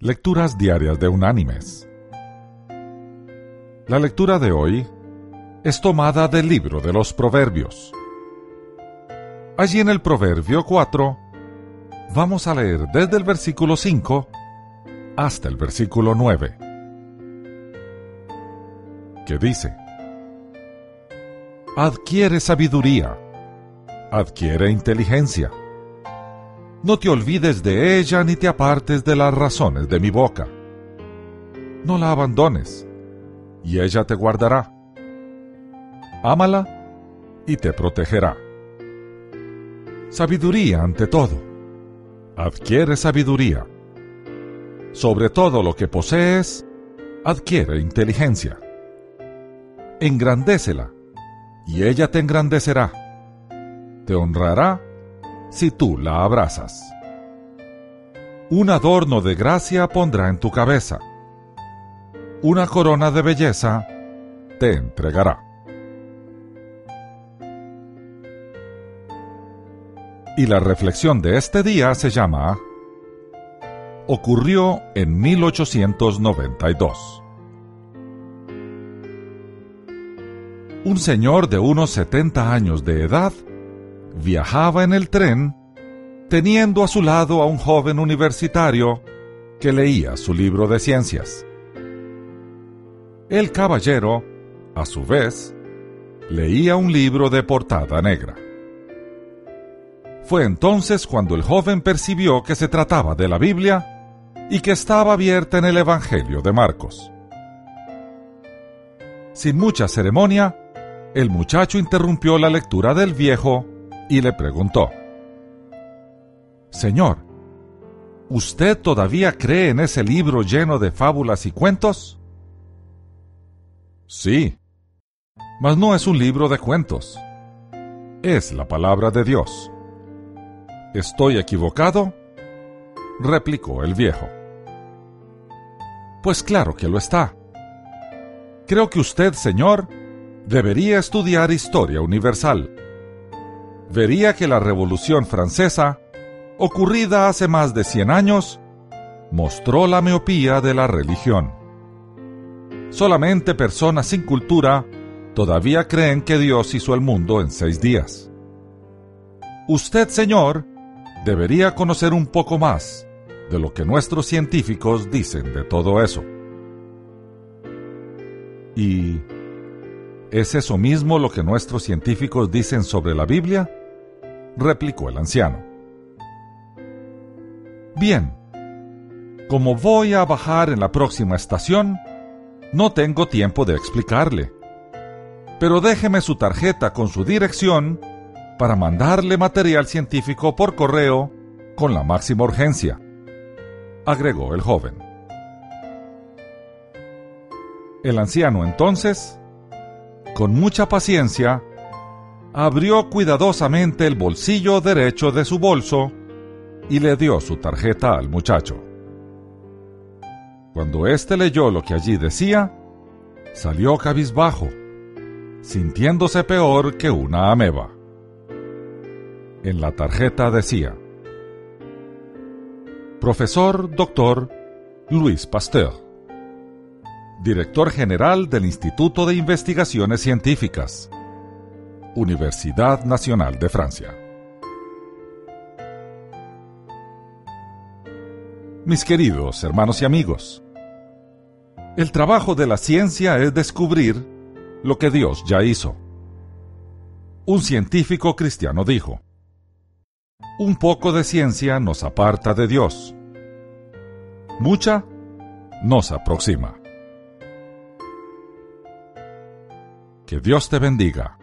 Lecturas Diarias de Unánimes. La lectura de hoy es tomada del libro de los Proverbios. Allí en el Proverbio 4 vamos a leer desde el versículo 5 hasta el versículo 9, que dice, Adquiere sabiduría, adquiere inteligencia no te olvides de ella ni te apartes de las razones de mi boca. No la abandones, y ella te guardará. Ámala y te protegerá. Sabiduría ante todo. Adquiere sabiduría. Sobre todo lo que posees, adquiere inteligencia. Engrandécela, y ella te engrandecerá. Te honrará si tú la abrazas. Un adorno de gracia pondrá en tu cabeza. Una corona de belleza te entregará. Y la reflexión de este día se llama Ocurrió en 1892. Un señor de unos 70 años de edad viajaba en el tren teniendo a su lado a un joven universitario que leía su libro de ciencias. El caballero, a su vez, leía un libro de portada negra. Fue entonces cuando el joven percibió que se trataba de la Biblia y que estaba abierta en el Evangelio de Marcos. Sin mucha ceremonia, el muchacho interrumpió la lectura del viejo y le preguntó, Señor, ¿usted todavía cree en ese libro lleno de fábulas y cuentos? Sí, mas no es un libro de cuentos. Es la palabra de Dios. ¿Estoy equivocado? replicó el viejo. Pues claro que lo está. Creo que usted, señor, debería estudiar historia universal vería que la Revolución Francesa, ocurrida hace más de 100 años, mostró la miopía de la religión. Solamente personas sin cultura todavía creen que Dios hizo el mundo en seis días. Usted, señor, debería conocer un poco más de lo que nuestros científicos dicen de todo eso. ¿Y es eso mismo lo que nuestros científicos dicen sobre la Biblia? Replicó el anciano. Bien, como voy a bajar en la próxima estación, no tengo tiempo de explicarle. Pero déjeme su tarjeta con su dirección para mandarle material científico por correo con la máxima urgencia, agregó el joven. El anciano entonces, con mucha paciencia, abrió cuidadosamente el bolsillo derecho de su bolso y le dio su tarjeta al muchacho. Cuando éste leyó lo que allí decía, salió cabizbajo, sintiéndose peor que una ameba. En la tarjeta decía, Profesor Dr. Luis Pasteur, Director General del Instituto de Investigaciones Científicas, Universidad Nacional de Francia. Mis queridos hermanos y amigos, el trabajo de la ciencia es descubrir lo que Dios ya hizo. Un científico cristiano dijo, un poco de ciencia nos aparta de Dios, mucha nos aproxima. Que Dios te bendiga